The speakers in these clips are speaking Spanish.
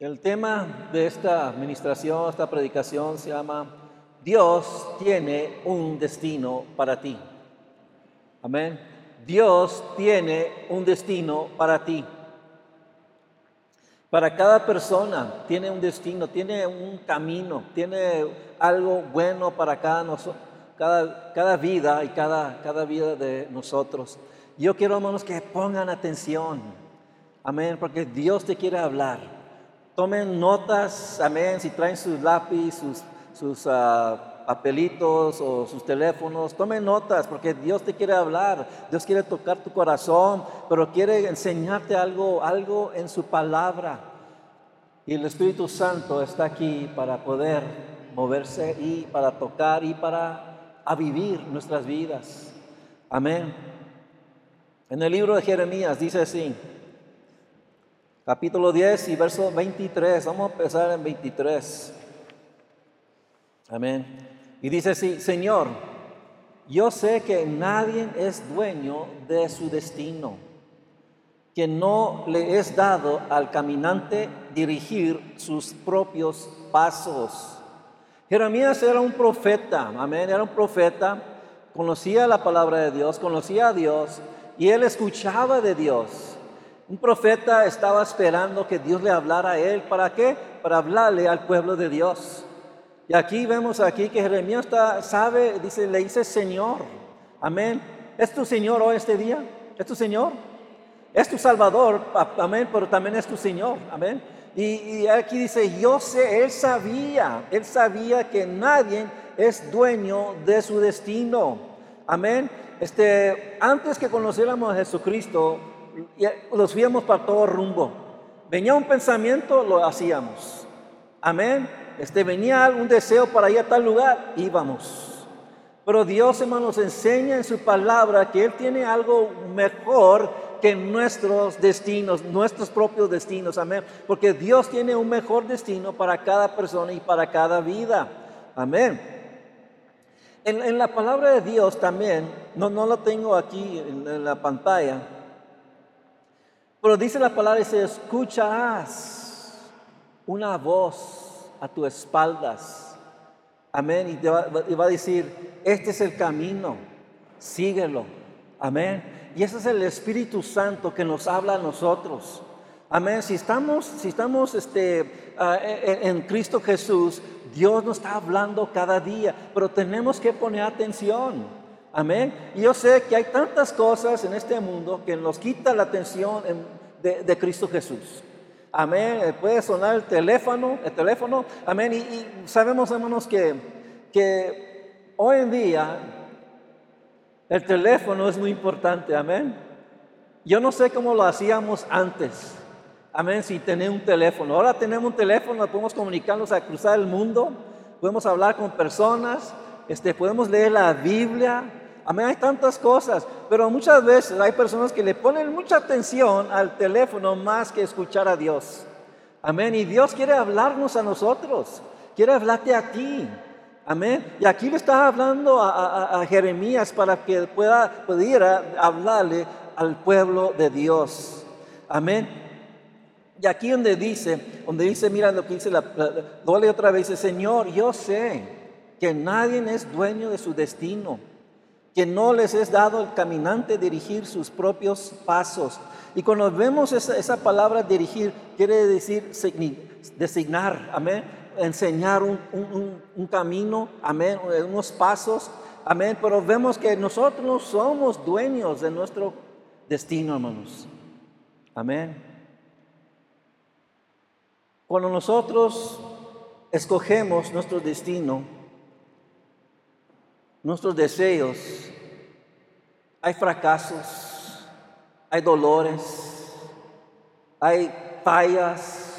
El tema de esta administración, esta predicación se llama Dios tiene un destino para ti. Amén. Dios tiene un destino para ti. Para cada persona tiene un destino, tiene un camino, tiene algo bueno para cada, cada, cada vida y cada, cada vida de nosotros. Yo quiero, hermanos, que pongan atención. Amén, porque Dios te quiere hablar. Tomen notas, amén, si traen sus lápiz, sus, sus ah, papelitos o sus teléfonos, tomen notas porque Dios te quiere hablar, Dios quiere tocar tu corazón, pero quiere enseñarte algo, algo en su palabra. Y el Espíritu Santo está aquí para poder moverse y para tocar y para vivir nuestras vidas. Amén. En el libro de Jeremías dice así, capítulo 10 y verso 23. Vamos a empezar en 23. Amén. Y dice así, Señor, yo sé que nadie es dueño de su destino, que no le es dado al caminante dirigir sus propios pasos. Jeremías era un profeta, amén, era un profeta, conocía la palabra de Dios, conocía a Dios y él escuchaba de Dios. Un profeta estaba esperando que Dios le hablara a él. ¿Para qué? Para hablarle al pueblo de Dios. Y aquí vemos aquí que Jeremías está, sabe, dice, le dice Señor. Amén. ¿Es tu Señor hoy este día? ¿Es tu Señor? Es tu Salvador. Amén. Pero también es tu Señor. Amén. Y, y aquí dice, yo sé, él sabía, él sabía que nadie es dueño de su destino. Amén. Este, antes que conociéramos a Jesucristo, los fuimos para todo rumbo. Venía un pensamiento, lo hacíamos. Amén. Este, venía un deseo para ir a tal lugar, íbamos. Pero Dios, hermanos, enseña en su palabra que Él tiene algo mejor que nuestros destinos, nuestros propios destinos. Amén. Porque Dios tiene un mejor destino para cada persona y para cada vida. Amén. En, la palabra de Dios también, no, no lo tengo aquí en la pantalla, pero dice la palabra, dice, escucharás una voz a tus espaldas. Amén. Y, te va, va, a decir, este es el camino, síguelo. Amén. Y ese es el Espíritu Santo que nos habla a nosotros. Amén. Si estamos, si estamos este, ah, en Cristo Jesús, Dios nos está hablando cada día, pero tenemos que poner atención. Amén. Y yo sé que hay tantas cosas en este mundo que nos quita la atención de, Cristo Jesús. Amén. Eh, puede sonar el teléfono, el teléfono. Amén. Y, sabemos, hermanos, que, que hoy en día el teléfono es muy importante. Amén. Yo no sé cómo lo hacíamos antes. Amén. Si tenía un teléfono. Ahora tenemos un teléfono, podemos comunicarnos a cruzar el mundo. Podemos hablar con personas. Este, podemos leer la Biblia. Amén, hay tantas cosas, pero muchas veces hay personas que le ponen mucha atención al teléfono más que escuchar a Dios. Amén, y Dios quiere hablarnos a nosotros, quiere hablarte a ti. Amén. Y aquí le está hablando a, Jeremías para que pueda, pudiera hablarle al pueblo de Dios. Amén. Y aquí donde dice, donde dice, mira lo que dice, la, la, otra vez, dice, Señor, yo sé que nadie es dueño de su destino que no les es dado al caminante dirigir sus propios pasos. Y cuando vemos esa, palabra dirigir, quiere decir designar, amén, enseñar un, un, camino, amén, unos pasos, amén, pero vemos que nosotros no somos dueños de nuestro destino, hermanos. Amén. Cuando nosotros escogemos nuestro destino, nuestros deseos, hay fracasos, hay dolores, hay fallas.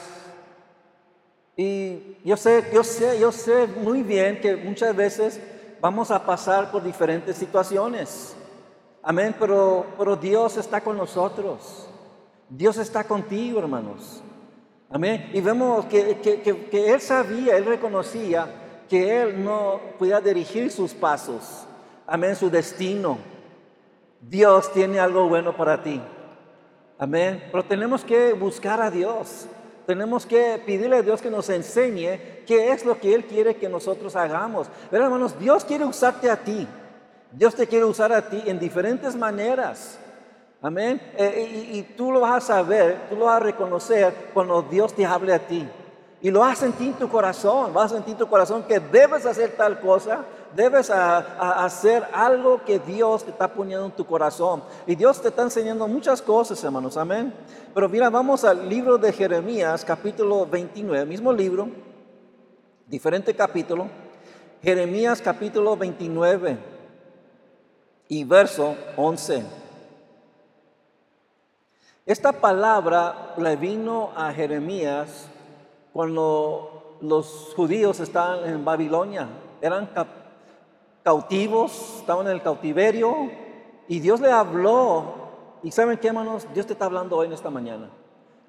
Y yo sé, yo sé, yo sé muy bien que muchas veces vamos a pasar por diferentes situaciones. Amén, pero, pero Dios está con nosotros. Dios está contigo, hermanos. Amén. Y vemos que, que, que Él sabía, Él reconocía que Él no pueda dirigir sus pasos, amén, su destino. Dios tiene algo bueno para ti. Amén. Pero tenemos que buscar a Dios. tenemos que pedirle a Dios que nos enseñe qué es lo que Él quiere que nosotros hagamos. Pero hermanos, Dios quiere usarte a ti. Dios te quiere usar a ti en diferentes maneras. Amén. Eh, y, y, tú lo vas a saber, tú lo vas a reconocer cuando Dios te hable a ti. Y lo vas a sentir en tu corazón, vas a sentir en tu corazón que debes hacer tal cosa, debes hacer algo que Dios te está poniendo en tu corazón. Y Dios te está enseñando muchas cosas, hermanos, amén. Pero mira, vamos al libro de Jeremías, capítulo 29, mismo libro, diferente capítulo. Jeremías capítulo 29 y verso 11. Esta palabra le vino a Jeremías cuando los judíos estaban en Babilonia, eran cautivos, estaban en el cautiverio y Dios le habló. ¿Y saben qué, hermanos? Dios te está hablando hoy en esta mañana.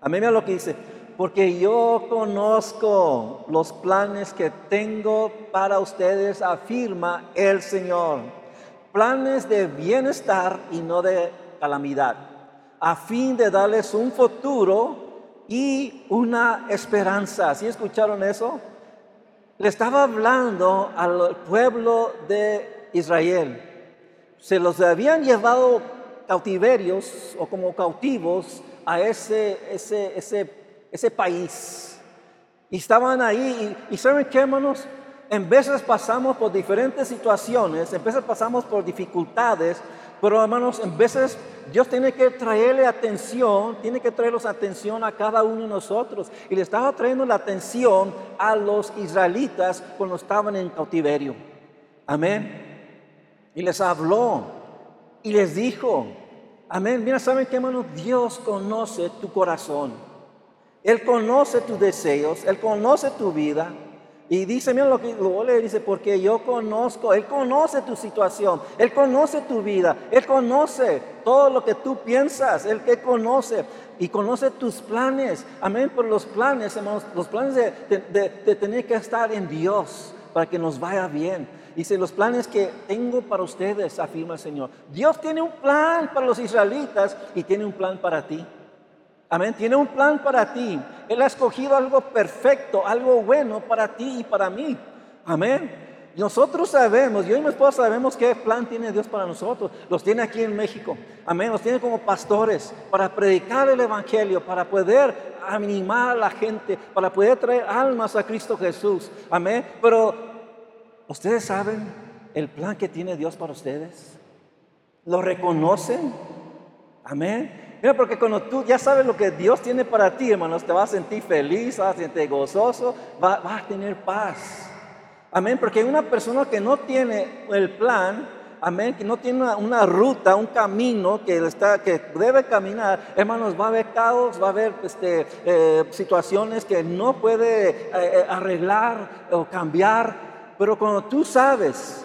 A mí mira lo que dice, porque yo conozco los planes que tengo para ustedes, afirma el Señor. Planes de bienestar y no de calamidad, a fin de darles un futuro y una esperanza. ¿Sí escucharon eso? Le estaba hablando al pueblo de Israel. Se los habían llevado cautiverios o como cautivos a ese, ese, ese, ese país. Y estaban ahí. Y, ¿saben qué, hermanos? En veces pasamos por diferentes situaciones, en veces pasamos por dificultades, pero hermanos, en veces Dios tiene que traerle atención, tiene que traerlos atención a cada uno de nosotros. Y le estaba trayendo la atención a los israelitas cuando estaban en cautiverio. Amén. Y les habló y les dijo, amén. Mira, ¿saben qué, hermanos? Dios conoce tu corazón. Él conoce tus deseos, Él conoce tu vida. Y dice, mira lo que lo le dice, porque yo conozco, Él conoce tu situación, Él conoce tu vida, Él conoce todo lo que tú piensas, Él que conoce y conoce tus planes. Amén, por los planes, hermanos, los planes de, de tener que estar en Dios para que nos vaya bien. Dice, los planes que tengo para ustedes, afirma el Señor. Dios tiene un plan para los israelitas y tiene un plan para ti. Amén. Tiene un plan para ti. Él ha escogido algo perfecto, algo bueno para ti y para mí. Amén. Nosotros sabemos, yo y mi esposa sabemos qué plan tiene Dios para nosotros. Los tiene aquí en México. Amén. Los tiene como pastores para predicar el Evangelio, para poder animar a la gente, para poder traer almas a Cristo Jesús. Amén. Pero, ¿ustedes saben el plan que tiene Dios para ustedes? ¿Lo reconocen? Amén. Mira, porque cuando tú ya sabes lo que Dios tiene para ti, hermanos, te vas a sentir feliz, vas a sentir gozoso, vas, a tener paz. Amén, porque una persona que no tiene el plan, amén, que no tiene una, ruta, un camino que, está, que debe caminar, hermanos, va a haber caos, va a haber este, eh, situaciones que no puede eh, eh, arreglar o cambiar, pero cuando tú sabes,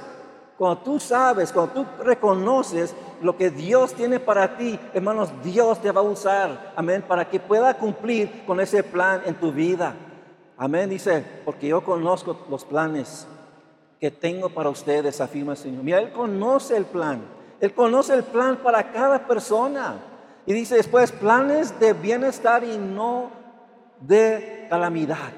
cuando tú sabes, cuando tú reconoces lo que Dios tiene para ti, hermanos, Dios te va a usar, amén, para que pueda cumplir con ese plan en tu vida. Amén, dice, porque yo conozco los planes que tengo para ustedes, afirma el Señor. Mira, Él conoce el plan, Él conoce el plan para cada persona. Y dice después, planes de bienestar y no de calamidad.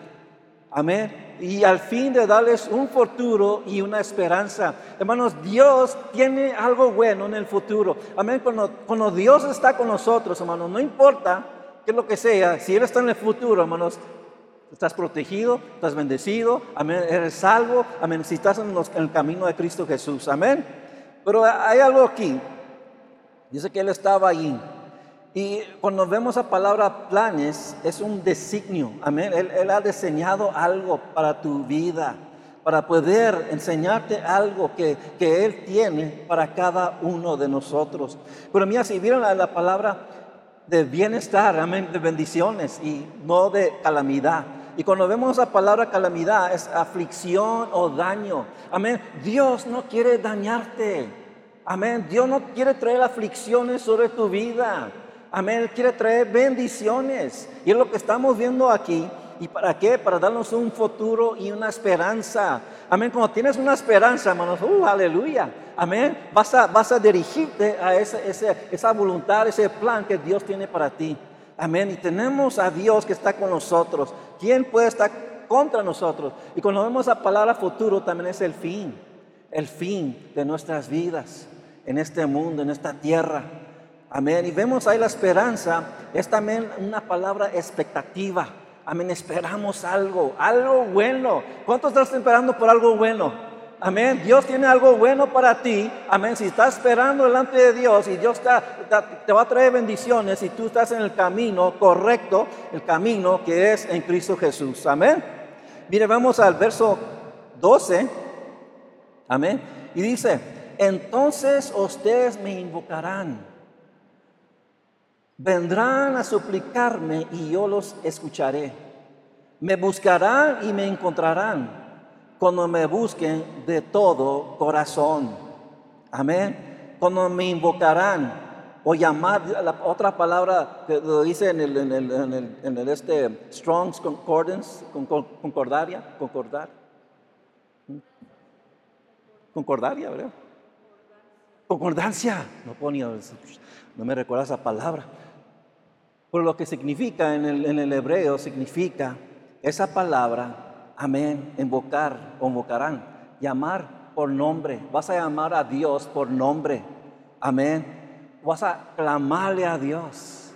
Amén y al fin de darles un futuro y una esperanza. Hermanos, Dios tiene algo bueno en el futuro. Amén. Cuando, Dios está con nosotros, hermanos, no importa qué lo que sea, si Él está en el futuro, hermanos, estás protegido, estás bendecido, eres salvo, amén, si estás en, en el camino de Cristo Jesús, amén. Pero hay algo aquí. Dice que Él estaba ahí. Y cuando vemos la palabra planes, es un designio. Amén. Él, ha diseñado algo para tu vida, para poder enseñarte algo que, Él tiene para cada uno de nosotros. Pero mira, si vieron la, la palabra de bienestar, amén, de bendiciones y no de calamidad. Y cuando vemos la palabra calamidad, es aflicción o daño. Amén. Dios no quiere dañarte. Amén. Dios no quiere traer aflicciones sobre tu vida. Amén. Él quiere traer bendiciones. Y es lo que estamos viendo aquí. ¿Y para qué? Para darnos un futuro y una esperanza. Amén. Cuando tienes una esperanza, hermanos, uh, aleluya. Amén. Vas a, vas a dirigirte a esa, esa, esa voluntad, ese plan que Dios tiene para ti. Amén. Y tenemos a Dios que está con nosotros. ¿Quién puede estar contra nosotros? Y cuando vemos la palabra futuro, también es el fin. El fin de nuestras vidas en este mundo, en esta tierra. Amén. Y vemos ahí la esperanza. Es también una palabra expectativa. Amén. Esperamos algo, algo bueno. ¿Cuántos estás esperando por algo bueno? Amén. Dios tiene algo bueno para ti. Amén. Si estás esperando delante de Dios y Dios te va a traer bendiciones y tú estás en el camino correcto, el camino que es en Cristo Jesús. Amén. Mire, vamos al verso 12. Amén. Y dice, entonces ustedes me invocarán. Vendrán a suplicarme y yo los escucharé. Me buscarán y me encontrarán cuando me busquen de todo corazón. Amén. Cuando me invocarán o llamar, la otra palabra que lo dice en el, este Strong's Concordance, concordaria, concordar. Concordaria, ¿verdad? Concordancia. No ponía, no me recuerda esa palabra. Pero lo que significa en el, en el hebreo significa esa palabra Amén. Invocar o invocarán. Llamar por nombre. Vas a llamar a Dios por nombre. Amén. Vas a clamarle a Dios.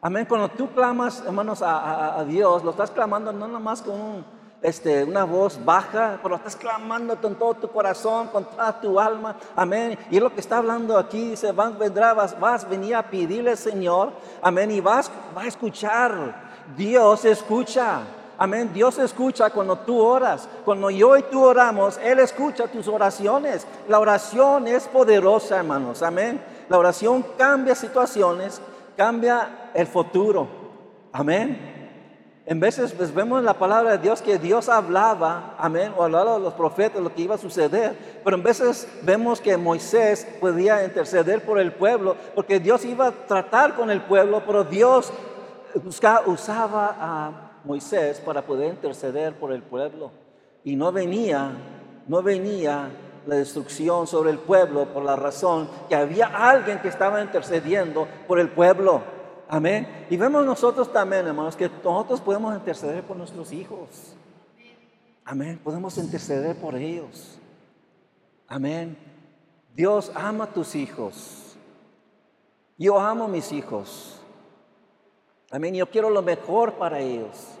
Amén. Cuando tú clamas, hermanos, a, Dios, lo estás clamando no nomás con este, una voz baja, pero estás clamando con todo tu corazón, con toda tu alma. Amén. Y es lo que está hablando aquí. Dice, vas, vendrá, vas, vas a venir a pedirle al Señor. Amén. Y vas, vas a escuchar. Dios escucha. Amén. Dios escucha cuando tú oras. Cuando yo y tú oramos, Él escucha tus oraciones. La oración es poderosa, hermanos. Amén. La oración cambia situaciones, cambia el futuro. Amén. En veces pues, vemos en la palabra de Dios que Dios hablaba, amén, o hablaba de los profetas lo que iba a suceder, pero en veces vemos que Moisés podía interceder por el pueblo, porque Dios iba a tratar con el pueblo, pero Dios usaba a Moisés para poder interceder por el pueblo. Y no venía, no venía la destrucción sobre el pueblo por la razón que había alguien que estaba intercediendo por el pueblo. Amén. Y vemos nosotros también, hermanos, que nosotros podemos interceder por nuestros hijos. Amén. Podemos interceder por ellos. Amén. Dios ama a tus hijos. Yo amo a mis hijos. Amén. Yo quiero lo mejor para ellos.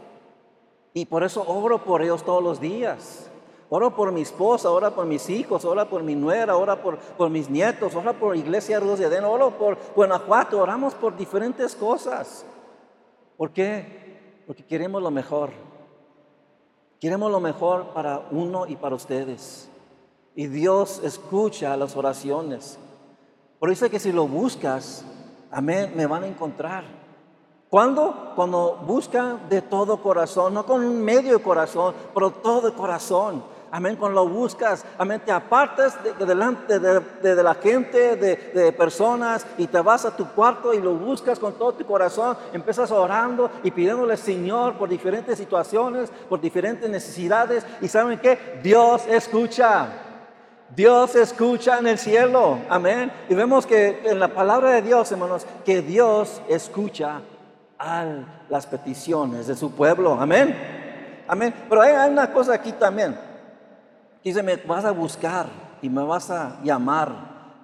Y por eso oro por ellos todos los días. Oro por mi esposa, oro por mis hijos, oro por mi nuera, oro por, mis nietos, oro por Iglesia Luz de Adén, oro por Guanajuato, oramos por diferentes cosas. ¿Por qué? Porque queremos lo mejor. Queremos lo mejor para uno y para ustedes. Y Dios escucha las oraciones. Por eso es que si lo buscas, amén, me van a encontrar. ¿Cuándo? Cuando buscan de todo corazón, no con medio corazón, pero todo corazón. Amén, cuando lo buscas, amén, te apartas de, delante de, la gente, de, personas, y te vas a tu cuarto y lo buscas con todo tu corazón, empiezas orando y pidiéndole Señor por diferentes situaciones, por diferentes necesidades, y ¿saben qué? Dios escucha. Dios escucha en el cielo, amén. Y vemos que en la palabra de Dios, hermanos, que Dios escucha a las peticiones de su pueblo. Amén. Amén. Pero hay, una cosa aquí también. Dice, me vas a buscar y me vas a llamar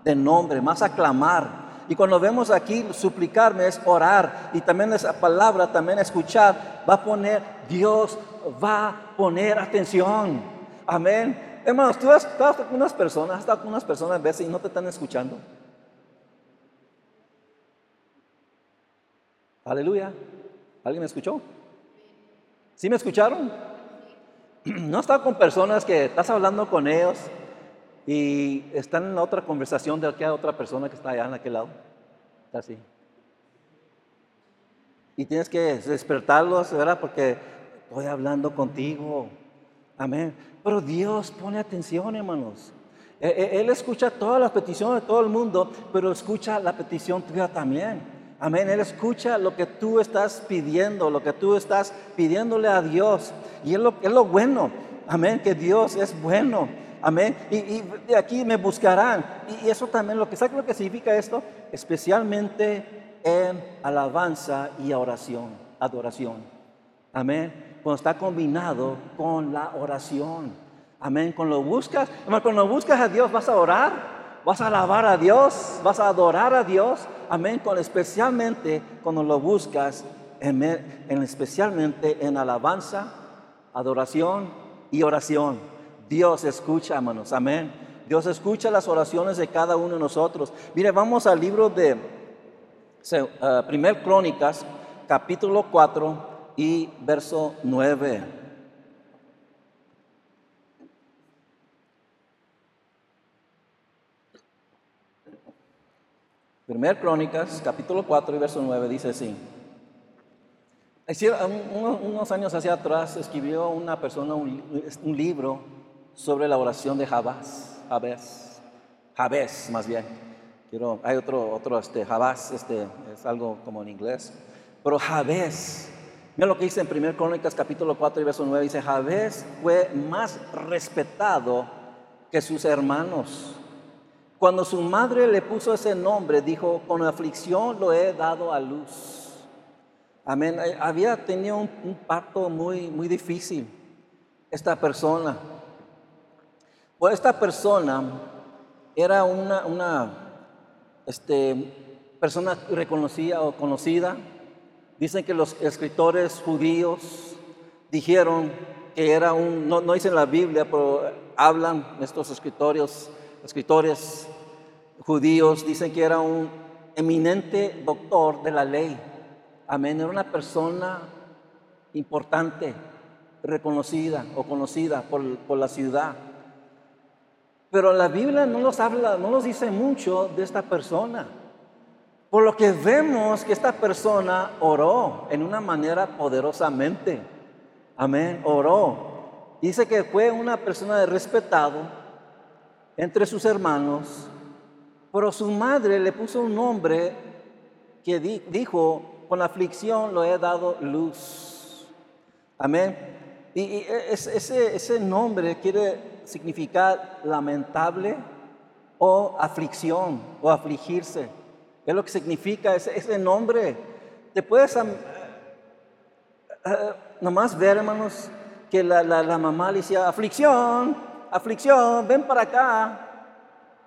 de nombre, vas a clamar. Y cuando vemos aquí suplicarme es orar y también esa palabra, también escuchar, va a poner, Dios va a poner atención. Amén. Hermanos, tú has con unas personas, has estado con unas personas a veces y no te están escuchando. Aleluya. ¿Alguien me escuchó? ¿Sí me escucharon? No está con personas que estás hablando con ellos y están en otra conversación de aquella otra persona que está allá en aquel lado. Así. Y tienes que despertarlos, ¿verdad? Porque estoy hablando contigo. Amén. Pero Dios pone atención, hermanos. E, e, Él escucha todas las peticiones de todo el mundo, pero escucha la petición tuya también. Amén. Él escucha lo que tú estás pidiendo, lo que tú estás pidiéndole a Dios. Y es lo, es lo bueno. Amén. Que Dios es bueno. Amén. Y, de aquí me buscarán. Y, eso también, lo que ¿sabe lo que significa esto? Especialmente en alabanza y oración, adoración. Amén. Cuando está combinado con la oración. Amén. Cuando lo buscas, cuando buscas a Dios, vas a orar, vas a alabar a Dios, vas a adorar a Dios. Amén. Especialmente cuando lo buscas, en, especialmente en alabanza, adoración y oración. Dios escucha, hermanos. Amén. Dios escucha las oraciones de cada uno de nosotros. Mire, vamos al libro de uh, Primer Crónicas, capítulo 4 y verso 9. Primer Crónicas, capítulo 4 y verso 9 dice así. Unos años hacia atrás escribió una persona un, un libro sobre la oración de Jabás. Jabez, Jabez más bien. Quiero, hay otro, otro este, Jabás, este, es algo como en inglés. Pero Jabez, mira lo que dice en 1 Crónicas capítulo 4 y verso 9, dice, Jabez fue más respetado que sus hermanos. Cuando su madre le puso ese nombre, dijo, con aflicción lo he dado a luz. Amén. Eh, había tenido un, un parto muy, muy difícil esta persona. Pues esta persona era una, una este, persona reconocida o conocida. Dicen que los escritores judíos dijeron que era un, no, no dicen la Biblia, pero hablan estos escritores, escritores judíos, dicen que era un eminente doctor de la ley. Amén, era una persona importante, reconocida o conocida por, por la ciudad. Pero la Biblia no nos habla, no nos dice mucho de esta persona. Por lo que vemos que esta persona oró en una manera poderosamente. Amén, oró. Dice que fue una persona de respetado entre sus hermanos, pero su madre le puso un nombre que dijo, con aflicción lo he dado luz. Amén. Y, ese, ese nombre quiere significar lamentable o aflicción o afligirse. Es lo que significa ese, ese nombre. Te puedes uh, nomás ver, hermanos, que la, la, mamá le decía, aflicción, aflicción, ven para acá.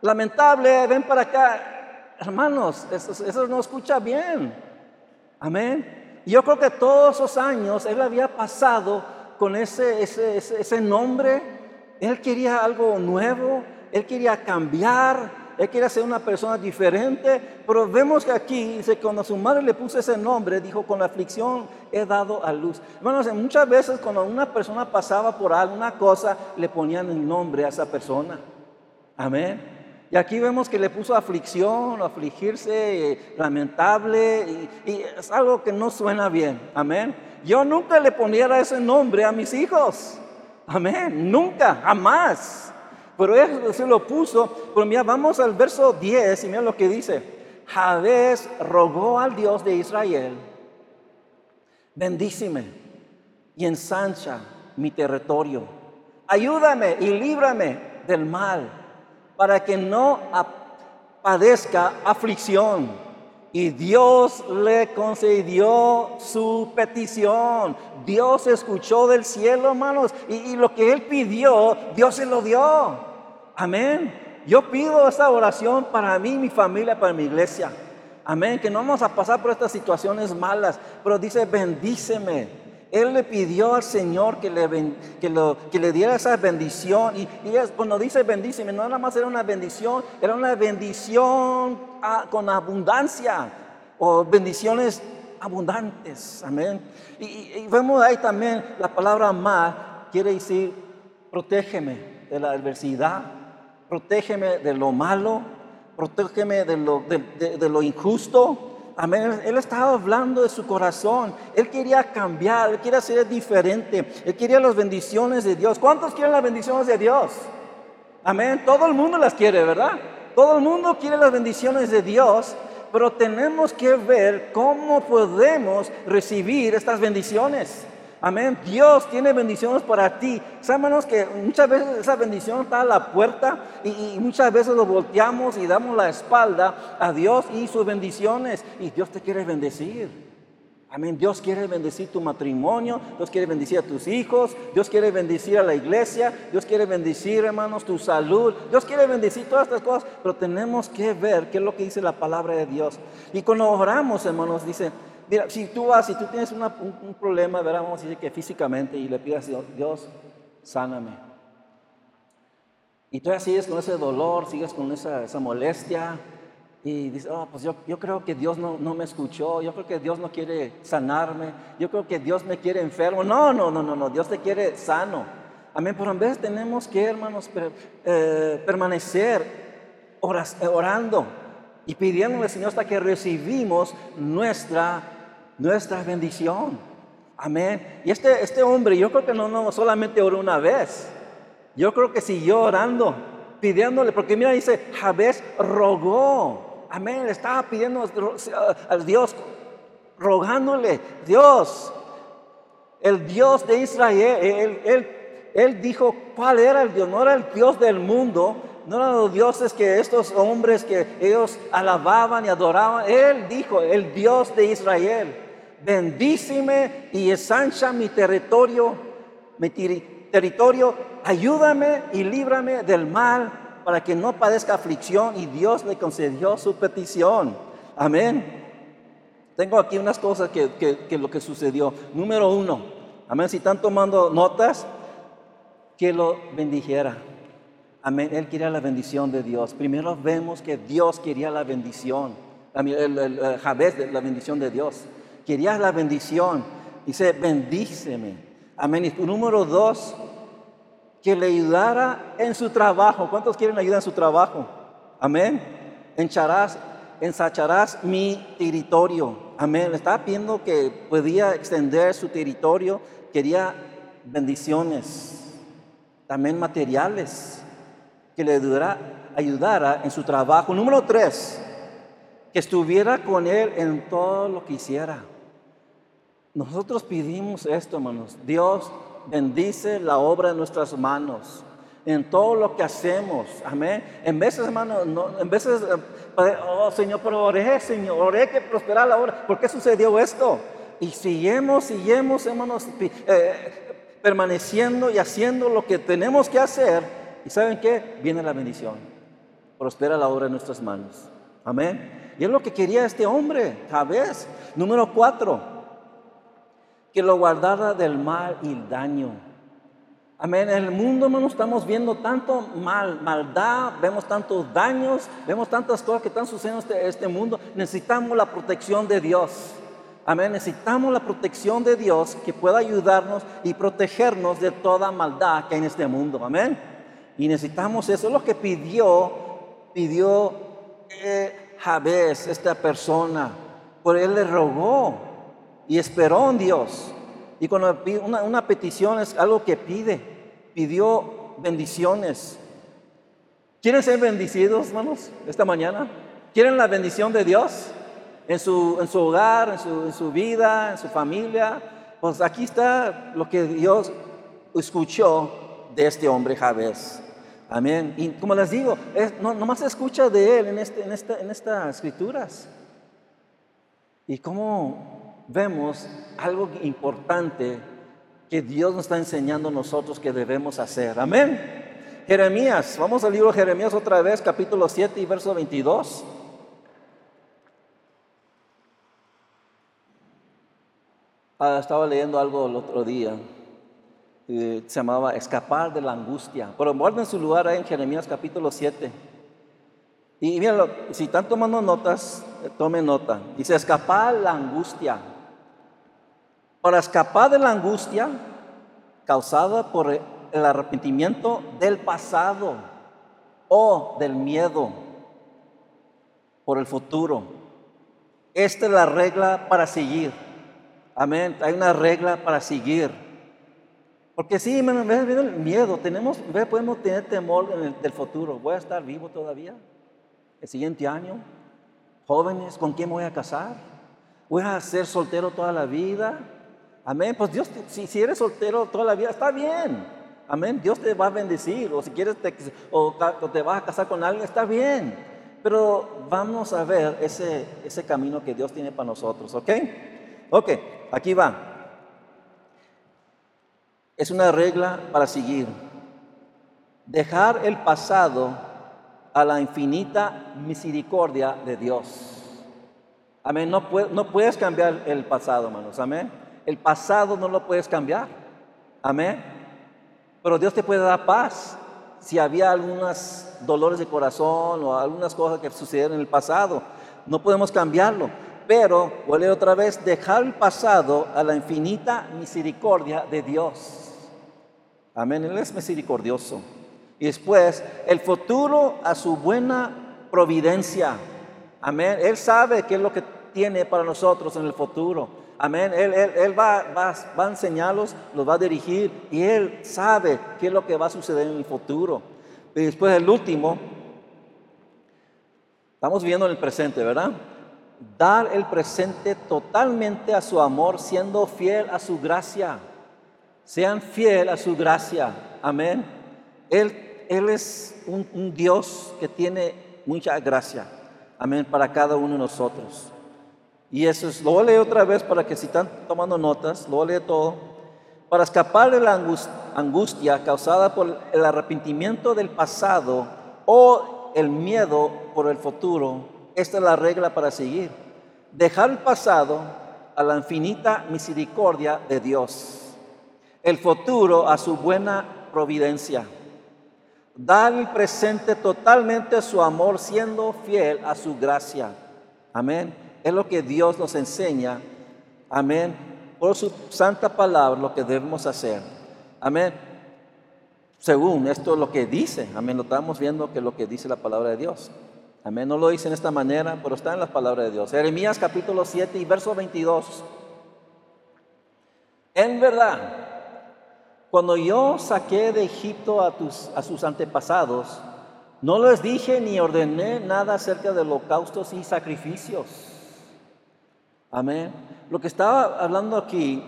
Lamentable, ven para acá. Hermanos, eso, eso no escucha bien. Amén. Yo creo que todos esos años él había pasado con ese, ese, ese, ese nombre él quería algo nuevo, él quería cambiar, él quería ser una persona diferente, pero vemos que aquí dice, cuando su madre le puso ese nombre, dijo, con la aflicción he dado a luz. Hermanos, muchas veces cuando una persona pasaba por alguna cosa, le ponían el nombre a esa persona. Amén. Y aquí vemos que le puso aflicción, afligirse, lamentable, y, y, es algo que no suena bien. Amén. Yo nunca le poniera ese nombre a mis hijos. Amén, nunca, jamás. Pero él se lo puso. Pero mira, vamos al verso 10 y mira lo que dice. Jabez rogó al Dios de Israel, bendíceme y ensancha mi territorio. Ayúdame y líbrame del mal para que no padezca aflicción y Dios le concedió su petición. Dios escuchó del cielo, hermanos. Y, lo que él pidió, Dios se lo dio. Amén. Yo pido esta oración para mí, mi familia, para mi iglesia. Amén. Que no vamos a pasar por estas situaciones malas. Pero dice, bendíceme él le pidió al Señor que le, que lo, que le diera esa bendición. Y, cuando dice bendíceme, no nada más era una bendición, era una bendición ah, con abundancia o bendiciones abundantes. Amén. Y, vemos ahí también la palabra más, quiere decir protégeme de la adversidad, protégeme de lo malo, protégeme de lo, de lo injusto Amén. Él estaba hablando de su corazón. Él quería cambiar, él quería ser diferente. Él quería las bendiciones de Dios. ¿Cuántos quieren las bendiciones de Dios? Amén. Todo el mundo las quiere, ¿verdad? Todo el mundo quiere las bendiciones de Dios, pero tenemos que ver cómo podemos recibir estas bendiciones. Amén. Dios tiene bendiciones para ti. Sabemos que muchas veces esa bendición está a la puerta y, muchas veces lo volteamos y damos la espalda a Dios y sus bendiciones. Y Dios te quiere bendecir. Amén. Dios quiere bendecir tu matrimonio, Dios quiere bendecir a tus hijos, Dios quiere bendecir a la iglesia, Dios quiere bendecir, hermanos, tu salud, Dios quiere bendecir todas estas cosas, pero tenemos que ver qué es lo que dice la palabra de Dios. Y cuando oramos, hermanos, dice, Mira, si tú vas, si tú tienes un, problema, vamos a decir que físicamente y le pidas a Dios, sáname. Y tú sigues con ese dolor, sigues con esa, molestia y dices, oh, pues yo, yo creo que Dios no, no, me escuchó, yo creo que Dios no quiere sanarme, yo creo que Dios me quiere enfermo. No, no, no, no, no, Dios te quiere sano. Amén, pero en vez tenemos que, hermanos, eh, permanecer orando y pidiéndole al Señor hasta que recibimos nuestra nuestra bendición. Amén. Y este, este hombre, yo creo que no, no solamente oró una vez, yo creo que siguió orando, pidiéndole, porque mira, dice, Jabez rogó. Amén. Le estaba pidiendo al Dios, rogándole, Dios, el Dios de Israel, él, él dijo cuál era el Dios, no era el Dios del mundo, no eran los dioses que estos hombres que ellos alababan y adoraban. Él dijo, el Dios de Israel bendíceme y ensancha mi territorio, mi territorio, ayúdame y líbrame del mal para que no padezca aflicción y Dios le concedió su petición. Amén. Tengo aquí unas cosas que, que, lo que sucedió. Número uno, amén, si están tomando notas, que lo bendijera. Amén, él quería la bendición de Dios. Primero vemos que Dios quería la bendición. El, la bendición de Dios quería la bendición. Dice, bendíceme. Amén. Número dos, que le ayudara en su trabajo. ¿Cuántos quieren ayuda en su trabajo? Amén. Encharás, ensacharás mi territorio. Amén. Le estaba pidiendo que podía extender su territorio. Quería bendiciones, también materiales, que le ayudara, ayudara en su trabajo. Número tres, que estuviera con él en todo lo que hiciera. Nosotros pedimos esto, hermanos. Dios bendice la obra de nuestras manos en todo lo que hacemos. Amén. En veces, hermano, en veces, eh, oh Señor, pero oré, Señor, oré que prosperara la obra. ¿Por qué sucedió esto? Y seguimos, seguimos, hermanos, eh, permaneciendo y haciendo lo que tenemos que hacer. ¿Y saben qué? Viene la bendición. Prospera la obra de nuestras manos. Amén. Y es lo que quería este hombre, vez. Número cuatro que lo guardara del mal y el daño. Amén. En el mundo, hermano, estamos viendo tanto mal, maldad, vemos tantos daños, vemos tantas cosas que están sucediendo en este, este mundo. Necesitamos la protección de Dios. Amén. Necesitamos la protección de Dios que pueda ayudarnos y protegernos de toda maldad que hay en este mundo. Amén. Y necesitamos eso. Es lo que pidió, pidió eh, Jabez, esta persona. Por él le rogó y esperó en Dios. Y cuando una, una petición es algo que pide, pidió bendiciones. ¿Quieren ser bendecidos, hermanos, esta mañana? ¿Quieren la bendición de Dios en su, en su hogar, en su, en su, vida, en su familia? Pues aquí está lo que Dios escuchó de este hombre Jabez. Amén. Y como les digo, no, nomás se escucha de él en, este, en, esta, en estas escrituras. Y cómo vemos algo importante que Dios nos está enseñando a nosotros que debemos hacer. Amén. Jeremías, vamos al libro de Jeremías otra vez, capítulo 7 y verso 22. Ah, estaba leyendo algo el otro día, se llamaba Escapar de la angustia. Pero guarden su lugar ahí en Jeremías capítulo 7. Y miren, si están tomando notas, tomen nota. Dice, escapar la angustia para escapar de la angustia causada por el arrepentimiento del pasado o del miedo por el futuro. Esta es la regla para seguir. Amén. Hay una regla para seguir. Porque sí, viene el miedo. Tenemos, podemos tener temor del futuro. ¿Voy a estar vivo todavía? ¿El siguiente año? ¿Jóvenes? ¿Con quién voy a casar? ¿Voy a ser soltero toda la vida? Amén. Pues Dios, si, si eres soltero toda la vida, está bien. Amén. Dios te va a bendecir. O si quieres, te, o, te vas a casar con alguien, está bien. Pero vamos a ver ese, ese camino que Dios tiene para nosotros, ¿ok? Ok, aquí va. Es una regla para seguir. Dejar el pasado a la infinita misericordia de Dios. Amén. No, puedes cambiar el pasado, hermanos. Amén. El pasado no lo puedes cambiar. Amén. Pero Dios te puede dar paz si había algunos dolores de corazón o algunas cosas que sucedieron en el pasado. No podemos cambiarlo. Pero, vuelve otra vez, dejar el pasado a la infinita misericordia de Dios. Amén. Él es misericordioso. Y después, el futuro a su buena providencia. Amén. Él sabe qué es lo que tiene para nosotros en el futuro. Amén. Él, él, va, va, va, a enseñarlos, los va a dirigir y Él sabe qué es lo que va a suceder en el futuro. Y después el último, estamos viviendo en el presente, ¿verdad? Dar el presente totalmente a su amor, siendo fiel a su gracia. Sean fiel a su gracia. Amén. Él, él es un, Dios que tiene mucha gracia. Amén. Para cada uno de nosotros. Y eso es, lo voy a leer otra vez para que si están tomando notas, lo voy a leer todo. Para escapar de la angustia causada por el arrepentimiento del pasado o el miedo por el futuro, esta es la regla para seguir. Dejar el pasado a la infinita misericordia de Dios. El futuro a su buena providencia. Dar el presente totalmente su amor, siendo fiel a su gracia. Amén. Es lo que Dios nos enseña. Amén. Por su santa palabra lo que debemos hacer. Amén. Según esto es lo que dice. Amén. Lo estamos viendo que es lo que dice la palabra de Dios. Amén. No lo dice en esta manera, pero está en la palabra de Dios. Jeremías capítulo 7 y verso 22. En verdad, cuando yo saqué de Egipto a, tus, a sus antepasados, no les dije ni ordené nada acerca de holocaustos y sacrificios Amén. Lo que estaba hablando aquí,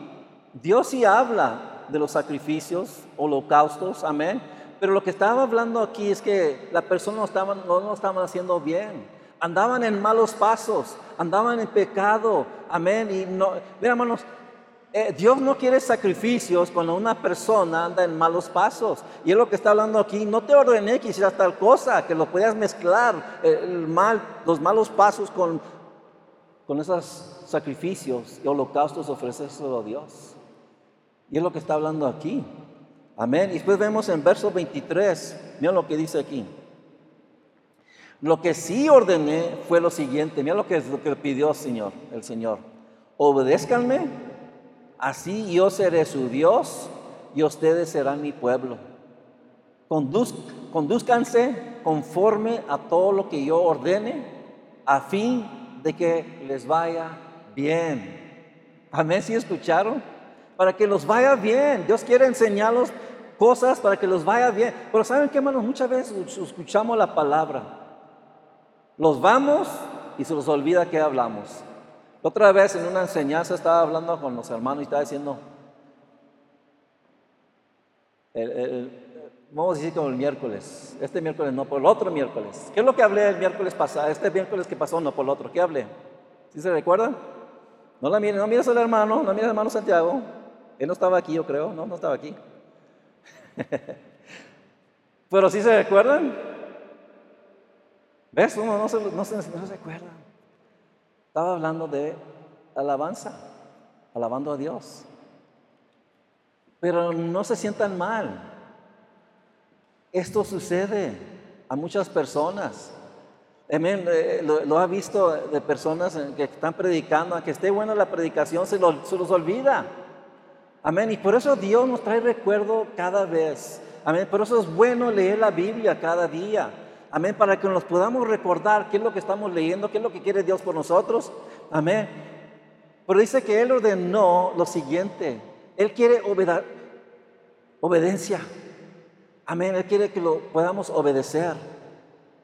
Dios sí habla de los sacrificios, holocaustos, amén. Pero lo que estaba hablando aquí es que la persona no estaban, no haciendo bien. Andaban en malos pasos, andaban en pecado, amén. Y no, mira hermanos, eh, Dios no quiere sacrificios cuando una persona anda en malos pasos. Y es lo que está hablando aquí. No te ordené que hicieras tal cosa, que lo puedas mezclar, eh, los malos pasos con, con esas sacrificios y holocaustos ofrecérselo a Dios. Y es lo que está hablando aquí. Amén. Y después vemos en verso 23, mira lo que dice aquí. Lo que sí ordené fue lo siguiente, mira lo que, lo que pidió el Señor, el Señor. Obedézcanme, así yo seré su Dios y ustedes serán mi pueblo. Conduz, conduzcanse conforme a todo lo que yo ordene, a fin de que les vaya bien. Amén, si escucharon? Para que los vaya bien. Dios quiere enseñarlos cosas para que los vaya bien. Pero ¿saben qué, hermanos? Muchas veces escuchamos la palabra. Los vamos y se los olvida que hablamos. Otra vez en una enseñanza estaba hablando con los hermanos y estaba diciendo, vamos a decir como el miércoles, este miércoles no, por el otro miércoles. ¿Qué es lo que hablé el miércoles pasado? Este miércoles que pasó, no por el otro. ¿Qué hablé? ¿Sí se recuerdan? No la mires, no mires al hermano, no mires al hermano Santiago. Él no estaba aquí, yo creo, no, no estaba aquí. Pero sí se recuerdan. ¿Ves? Uno no se, no, se, no se. Estaba hablando de alabanza, alabando a Dios. Pero no se sientan mal. Esto sucede a muchas personas. Amén. Eh, lo, ha visto de personas que están predicando, que esté buena la predicación, se, se los olvida. Amén. Y por eso Dios nos trae recuerdo cada vez. Amén. Por eso es bueno leer la Biblia cada día. Amén. Para que nos podamos recordar qué es lo que estamos leyendo, qué es lo que quiere Dios por nosotros. Amén. Pero dice que Él ordenó lo siguiente. Él quiere obediencia. Amén. Él quiere que lo podamos obedecer.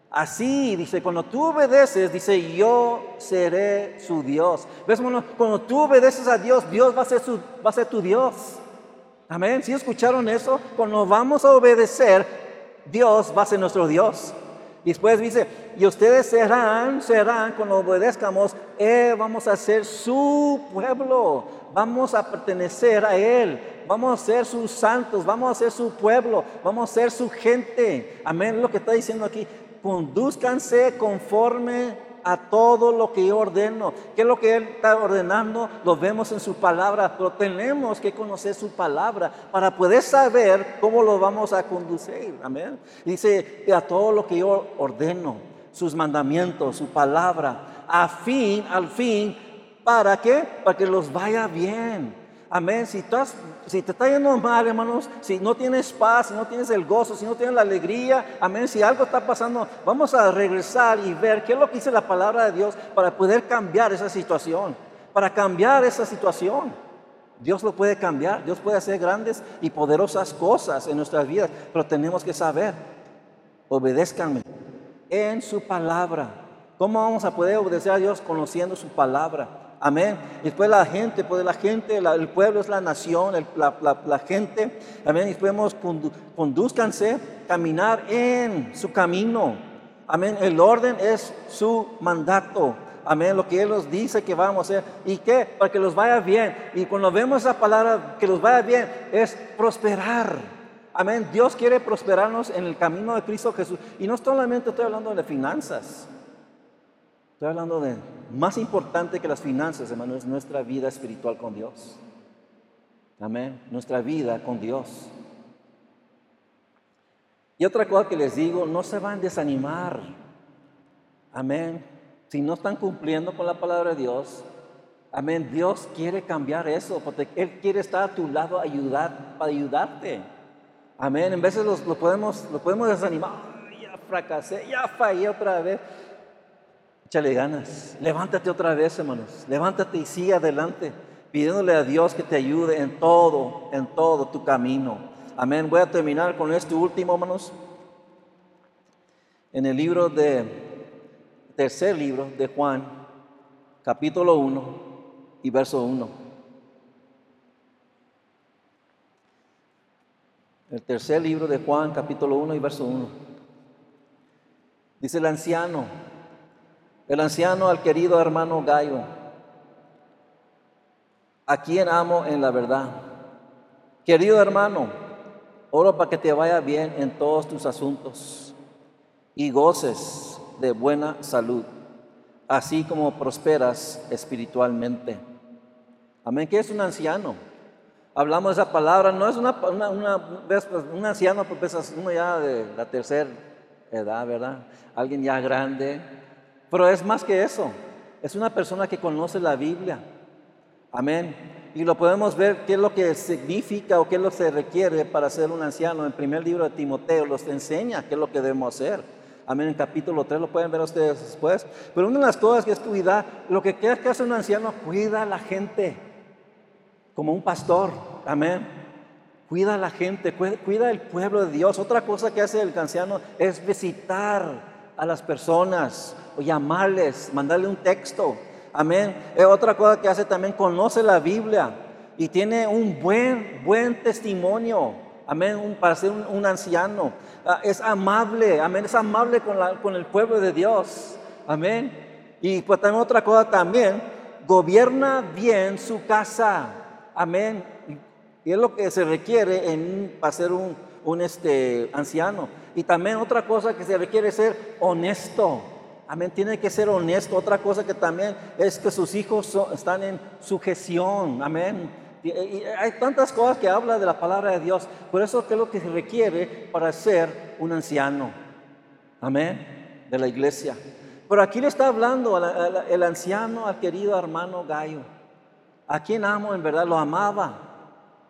Así, dice, cuando tú obedeces, dice, yo seré su Dios. ¿Ves? Cuando tú obedeces a Dios, Dios va a ser, su, va a ser tu Dios. Amén. ¿Sí escucharon eso? Cuando vamos a obedecer, Dios va a ser nuestro Dios. Después dice, y ustedes serán, serán, cuando obedezcamos, eh, vamos a ser su pueblo, vamos a pertenecer a Él, vamos a ser sus santos, vamos a ser su pueblo, vamos a ser su gente. Amén, lo que está diciendo aquí, conduzcanse conforme a todo lo que yo ordeno. ¿Qué es lo que Él está ordenando? Lo vemos en su palabra, pero tenemos que conocer su palabra para poder saber cómo lo vamos a conducir. Amén. Dice, a todo lo que yo ordeno, sus mandamientos, su palabra, a fin, al fin, ¿para qué? Para que los vaya bien. Amén. Si, si te está yendo mal, hermanos, si no tienes paz, si no tienes el gozo, si no tienes la alegría, amén. Si algo está pasando, vamos a regresar y ver qué es lo que dice la palabra de Dios para poder cambiar esa situación. Para cambiar esa situación. Dios lo puede cambiar. Dios puede hacer grandes y poderosas cosas en nuestras vidas. Pero tenemos que saber, obedézcanme en su palabra. ¿Cómo vamos a poder obedecer a Dios conociendo su palabra? Amén. Y después la gente, pues la gente, el pueblo es la nación, la, gente. Amén. Y podemos conduzcanse, caminar en su camino. Amén. El orden es su mandato. Amén. Lo que Él nos dice que vamos a hacer. ¿Y qué? Para que los vaya bien. Y cuando vemos esa palabra, que los vaya bien, es prosperar. Amén. Dios quiere prosperarnos en el camino de Cristo Jesús. Y no solamente estoy hablando de finanzas. Estoy hablando de más importante que las finanzas, hermano, es nuestra vida espiritual con Dios. Amén. Nuestra vida con Dios. Y otra cosa que les digo, no se van a desanimar. Amén. Si no están cumpliendo con la palabra de Dios, amén. Dios quiere cambiar eso, porque Él quiere estar a tu lado ayudar, para ayudarte. Amén. En veces lo, podemos, lo podemos desanimar. ya fracasé, ya fallé otra vez. Échale ganas. Levántate otra vez, hermanos. Levántate y sigue adelante, pidiéndole a Dios que te ayude en todo, en todo tu camino. Amén. Voy a terminar con este último, hermanos. En el libro de, tercer libro de Juan, capítulo 1 y verso 1. El tercer libro de Juan, capítulo 1 y verso 1. Dice el anciano, el anciano al querido hermano Gallo, a quien amo en la verdad. Querido hermano, oro para que te vaya bien en todos tus asuntos y goces de buena salud, así como prosperas espiritualmente. Amén, que es un anciano. Hablamos de esa palabra, no es una, pues, un anciano, porque es uno ya de la tercera edad, ¿verdad? Alguien ya grande, pero es más que eso. Es una persona que conoce la Biblia. Amén. Y lo podemos ver qué es lo que significa o qué es lo que se requiere para ser un anciano. En el primer libro de Timoteo los enseña qué es lo que debemos hacer. Amén. En capítulo 3 lo pueden ver ustedes después. Pero una de las cosas que es cuidar, lo que quiere que hace un anciano, cuida a la gente. Como un pastor. Amén. Cuida a la gente, cuida el pueblo de Dios. Otra cosa que hace el anciano es visitar a las personas o llamarles, mandarle un texto. Amén. Es otra cosa que hace también, conoce la Biblia y tiene un buen, buen testimonio. Amén. para ser un, anciano. Ah, es amable. Amén. Es amable con, con el pueblo de Dios. Amén. Y pues también otra cosa también, gobierna bien su casa. Amén. Y es lo que se requiere en, para ser un, un este, anciano. Y también otra cosa que se requiere es ser honesto. Amén, tiene que ser honesto. Otra cosa que también es que sus hijos están en sujeción. Amén. Y, hay tantas cosas que habla de la palabra de Dios. Por eso es lo que se requiere para ser un anciano. Amén. De la iglesia. Pero aquí le está hablando el anciano, al querido hermano Gallo. A quien amo en verdad, lo amaba.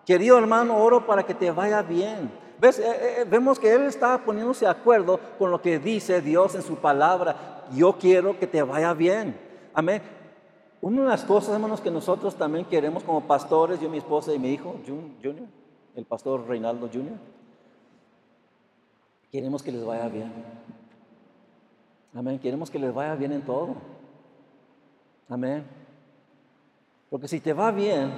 Querido hermano, oro para que te vaya bien. Eh, eh, eh, vemos que él está poniéndose de acuerdo con lo que dice Dios en su palabra. Yo quiero que te vaya bien. Amén. Una de las cosas, hermanos, que nosotros también queremos como pastores, yo, mi esposa y mi hijo, Junior, el pastor Reinaldo Junior, queremos que les vaya bien. Amén. Queremos que les vaya bien en todo. Amén. Porque si te va bien,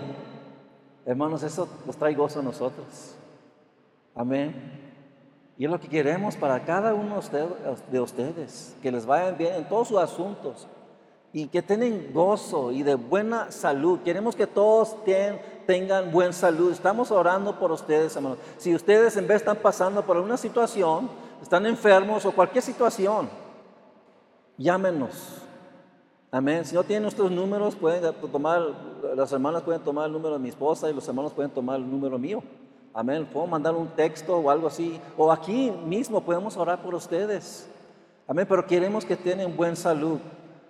hermanos, eso nos trae gozo a nosotros. Amén. Y es lo que queremos para cada uno de ustedes, que les vayan bien en todos sus asuntos y que tengan gozo y de buena salud. Queremos que todos tengan buena salud. Estamos orando por ustedes, hermanos. Si ustedes en vez están pasando por alguna situación, están enfermos o cualquier situación, llámenos. Amén. Si no tienen nuestros números, pueden tomar, las hermanas pueden tomar el número de mi esposa y los hermanos pueden tomar el número mío. Amén. Puedo mandar un texto o algo así. O aquí mismo podemos orar por ustedes. Amén. Pero queremos que tengan buena salud.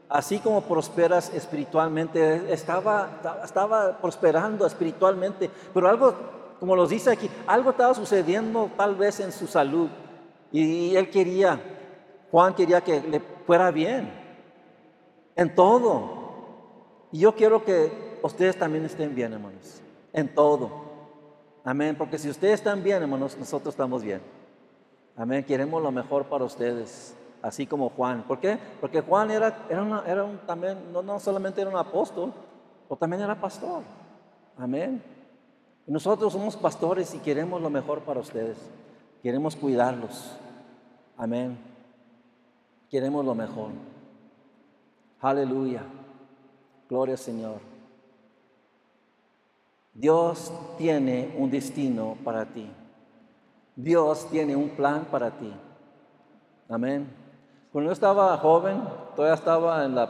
Así como prosperas espiritualmente. Estaba, estaba prosperando espiritualmente. Pero algo, como los dice aquí, algo estaba sucediendo tal vez en su salud. Y él quería, Juan quería que le fuera bien. En todo. Y yo quiero que ustedes también estén bien, hermanos. En todo. Amén. Porque si ustedes están bien, hermanos, nosotros estamos bien. Amén. Queremos lo mejor para ustedes, así como Juan. ¿Por qué? Porque Juan era, era, era un, también, no, no solamente era un apóstol, o también era pastor. Amén. Y nosotros somos pastores y queremos lo mejor para ustedes. Queremos cuidarlos. Amén. Queremos lo mejor. Aleluya. Gloria al Señor. Dios tiene un destino para ti. Dios tiene un plan para ti. Amén. Cuando yo estaba joven, todavía estaba en la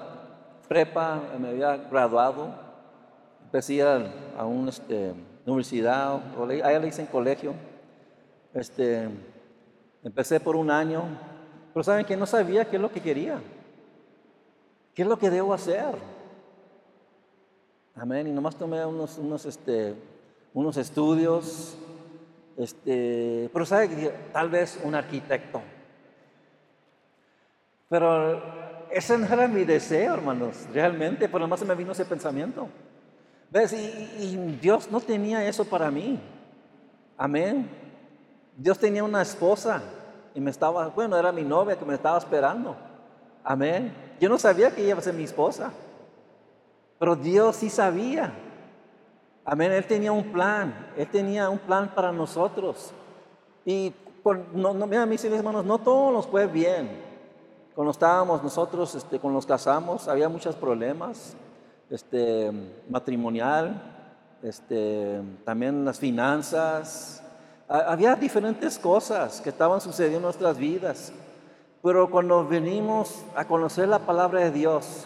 prepa, me había graduado, empecé a, una este, universidad, allá le hice en colegio. Este, empecé por un año, pero saben que no sabía qué es lo que quería, qué es lo que debo hacer. Amén. Y nomás tomé unos, unos, este, unos estudios. Este, pero sabe que tal vez un arquitecto. Pero ese no era mi deseo, hermanos, realmente, por lo más se me vino ese pensamiento. ¿Ves? y, Dios no tenía eso para mí. Amén. Dios tenía una esposa y me estaba, bueno, era mi novia que me estaba esperando. Amén. Yo no sabía que ella iba a ser mi esposa. Pero Dios sí sabía. Amén, Él tenía un plan, Él tenía un plan para nosotros. Y no, no, mira, mis hermanos, no todos nos fue bien. Cuando estábamos nosotros, este, cuando nos casamos, había muchos problemas, este, matrimonial, este, también las finanzas. Había diferentes cosas que estaban sucediendo en nuestras vidas. Pero cuando venimos a conocer la palabra de Dios,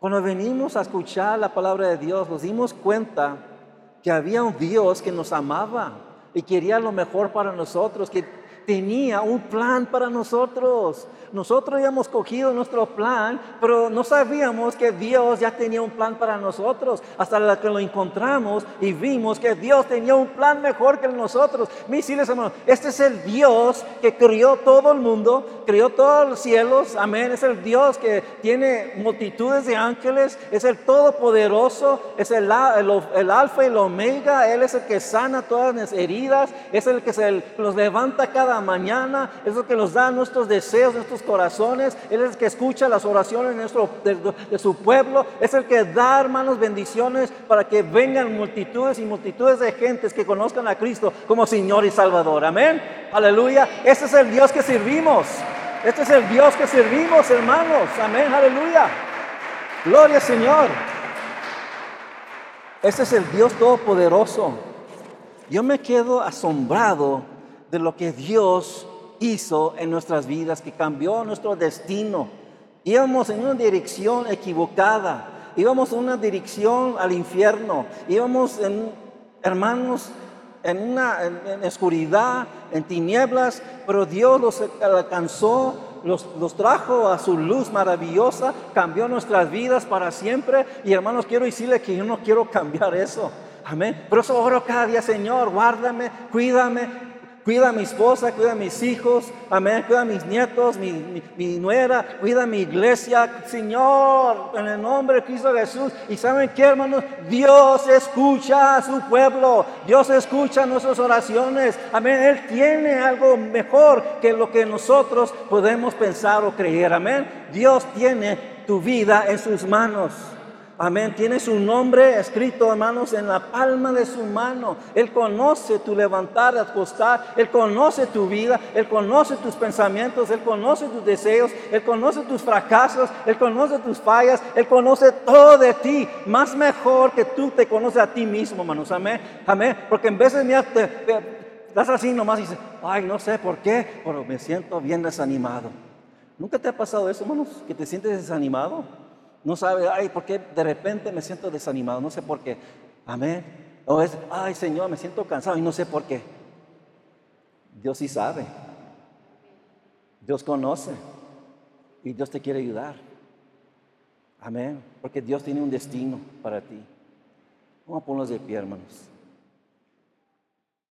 cuando venimos a escuchar la palabra de Dios, nos dimos cuenta que había un Dios que nos amaba y quería lo mejor para nosotros, tenía un plan para nosotros. Nosotros habíamos cogido nuestro plan, pero no sabíamos que Dios ya tenía un plan para nosotros. Hasta que lo encontramos y vimos que Dios tenía un plan mejor que nosotros. Mis hermanos, este es el Dios que crió todo el mundo, crió todos los cielos. Amén. Es el Dios que tiene multitudes de ángeles. Es el Todopoderoso. Es el, el, Alfa y el Omega. Él es el que sana todas las heridas. Es el que se los levanta cada mañana. Es el que nos da nuestros deseos, nuestros corazones, Él es el que escucha las oraciones de, de, su pueblo, es el que da, hermanos, bendiciones para que vengan multitudes y multitudes de gentes que conozcan a Cristo como Señor y Salvador. Amén. Aleluya. Este es el Dios que servimos. Este es el Dios que servimos, hermanos. Amén. Aleluya. Gloria Señor. Este es el Dios todopoderoso. Yo me quedo asombrado de lo que Dios hizo en nuestras vidas, que cambió nuestro destino. Íbamos en una dirección equivocada, íbamos en una dirección al infierno, íbamos en, hermanos, en una en, oscuridad, en tinieblas, pero Dios los alcanzó, los, los, trajo a su luz maravillosa, cambió nuestras vidas para siempre. Y hermanos, quiero decirle que yo no quiero cambiar eso. Amén. Pero eso oro cada día, Señor, guárdame, cuídame, Cuida a mi esposa, cuida a mis hijos, amén. Cuida a mis nietos, mi, mi, nuera, cuida a mi iglesia, Señor, en el nombre de Cristo Jesús. Y saben qué, hermanos, Dios escucha a su pueblo, Dios escucha nuestras oraciones, amén. Él tiene algo mejor que lo que nosotros podemos pensar o creer, amén. Dios tiene tu vida en sus manos. Amén. Tiene su nombre escrito, hermanos, en la palma de su mano. Él conoce tu levantar, acostar. Él conoce tu vida. Él conoce tus pensamientos. Él conoce tus deseos. Él conoce tus fracasos. Él conoce tus fallas. Él conoce todo de ti. Más mejor que tú te conoces a ti mismo, hermanos. Amén. Amén. Porque en de mira, te, te, estás así nomás y dices, ay, no sé por qué, pero me siento bien desanimado. ¿Nunca te ha pasado eso, hermanos? Que te sientes desanimado. No sabe, ay, ¿por qué de repente me siento desanimado? No sé por qué. Amén. O es, ay, Señor, me siento cansado y no sé por qué. Dios sí sabe. Dios conoce. Y Dios te quiere ayudar. Amén. Porque Dios tiene un destino para ti. Vamos a ponernos de pie, hermanos.